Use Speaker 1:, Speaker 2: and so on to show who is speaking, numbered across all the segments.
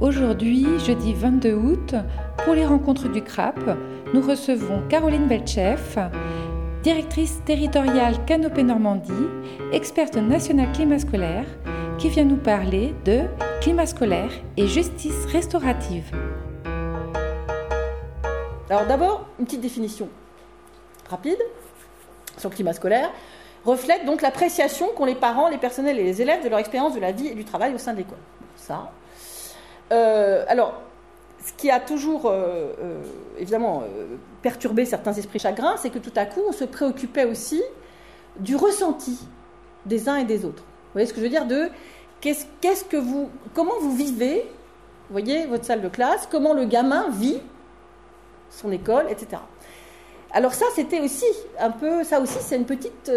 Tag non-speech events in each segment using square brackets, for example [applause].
Speaker 1: Aujourd'hui, jeudi 22 août, pour les rencontres du CRAP, nous recevons Caroline Belchef, directrice territoriale Canopée Normandie, experte nationale climat scolaire, qui vient nous parler de climat scolaire et justice restaurative.
Speaker 2: Alors d'abord, une petite définition rapide sur le climat scolaire reflète donc l'appréciation qu'ont les parents, les personnels et les élèves de leur expérience de la vie et du travail au sein de l'école. Ça, euh, alors, ce qui a toujours euh, euh, évidemment perturbé certains esprits chagrins, c'est que tout à coup, on se préoccupait aussi du ressenti des uns et des autres. Vous voyez ce que je veux dire de qu'est-ce, que vous, comment vous vivez, voyez votre salle de classe, comment le gamin vit son école, etc. Alors ça, c'était aussi un peu, ça aussi, c'est une petite,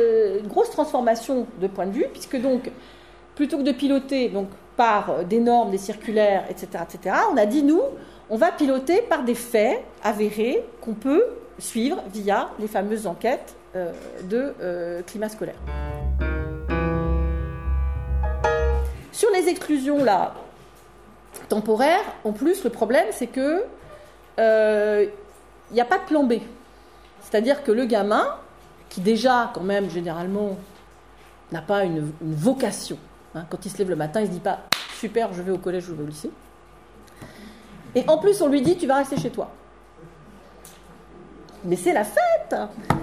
Speaker 2: grosse transformation de point de vue, puisque donc, plutôt que de piloter donc par des normes, des circulaires, etc., etc., on a dit, nous, on va piloter par des faits avérés qu'on peut suivre via les fameuses enquêtes euh, de euh, climat scolaire. Sur les exclusions là, temporaires, en plus, le problème, c'est que il euh, n'y a pas de plan B. C'est-à-dire que le gamin, qui déjà, quand même, généralement, n'a pas une vocation Hein, quand il se lève le matin, il se dit pas super, je vais au collège, je vais au lycée. Et en plus, on lui dit tu vas rester chez toi. Mais c'est la fête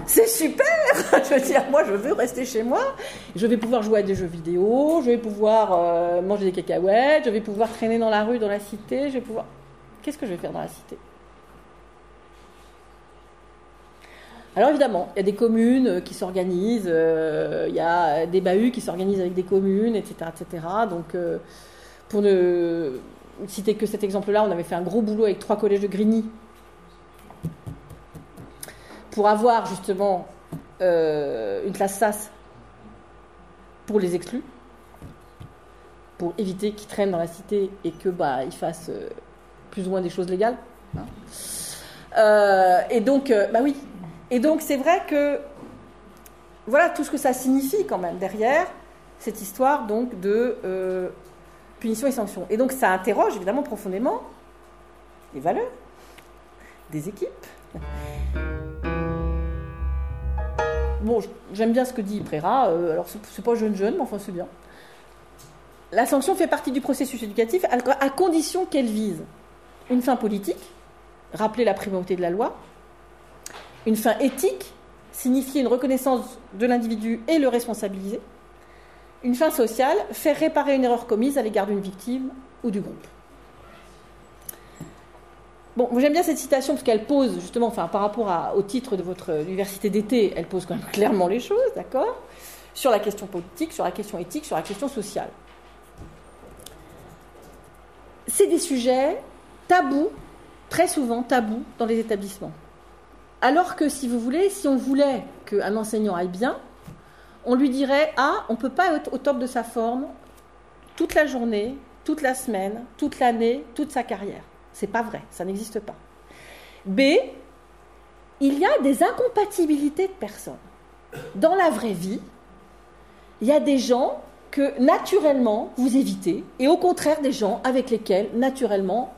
Speaker 2: C'est super [laughs] Je veux dire, moi, je veux rester chez moi. Je vais pouvoir jouer à des jeux vidéo, je vais pouvoir euh, manger des cacahuètes, je vais pouvoir traîner dans la rue, dans la cité, je vais pouvoir... Qu'est-ce que je vais faire dans la cité? Alors évidemment, il y a des communes euh, qui s'organisent, euh, il y a des bahuts qui s'organisent avec des communes, etc. etc. Donc, euh, pour ne citer que cet exemple-là, on avait fait un gros boulot avec trois collèges de Grigny pour avoir justement une classe SAS pour les exclus, pour éviter qu'ils traînent dans la cité et que bah, fassent plus ou moins des choses légales. Hein. et donc, bah oui, et donc c'est vrai que voilà tout ce que ça signifie quand même derrière cette histoire donc de euh, punition et sanction. Et donc ça interroge évidemment profondément les valeurs des équipes. Bon, j'aime bien ce que dit Préra, euh, alors c'est pas jeune jeune, mais enfin c'est bien. La sanction fait partie du processus éducatif à condition qu'elle vise une fin politique, rappeler la primauté de la loi, une fin éthique signifie une reconnaissance de l'individu et le responsabiliser. Une fin sociale, faire réparer une erreur commise à l'égard d'une victime ou du groupe. Bon, j'aime bien cette citation parce qu'elle pose justement, enfin, par rapport au titre de votre université d'été, elle pose quand même [laughs] clairement les choses, d'accord? Sur la question politique, sur la question éthique, sur la question sociale. C'est des sujets tabous, très souvent tabous dans les établissements. Alors que si vous voulez, si on voulait qu'un enseignant aille bien, on lui dirait Ah, on ne peut pas être au top de sa forme toute la journée, toute la semaine, toute l'année, toute sa carrière. C'est pas vrai, ça n'existe pas. B, il y a des incompatibilités de personnes. Dans la vraie vie, il y a des gens que naturellement vous évitez et au contraire des gens avec lesquels naturellement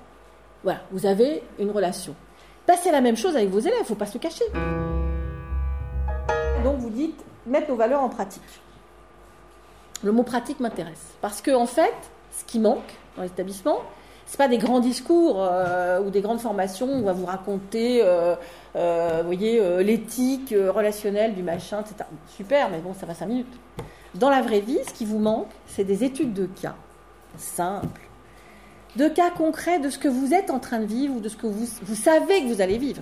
Speaker 2: vous avez une relation. Ben, c'est la même chose avec vos élèves, il ne faut pas se cacher. Donc vous dites mettre nos valeurs en pratique. Le mot pratique m'intéresse. Parce qu'en en fait, ce qui manque dans l'établissement, ce pas des grands discours euh, ou des grandes formations où on va vous raconter euh, euh, voyez, l'éthique relationnelle du machin, etc. Super, mais bon, ça va cinq minutes. Dans la vraie vie, ce qui vous manque, c'est des études de cas simples, de cas concrets de ce que vous êtes en train de vivre ou de ce que vous, vous savez que vous allez vivre.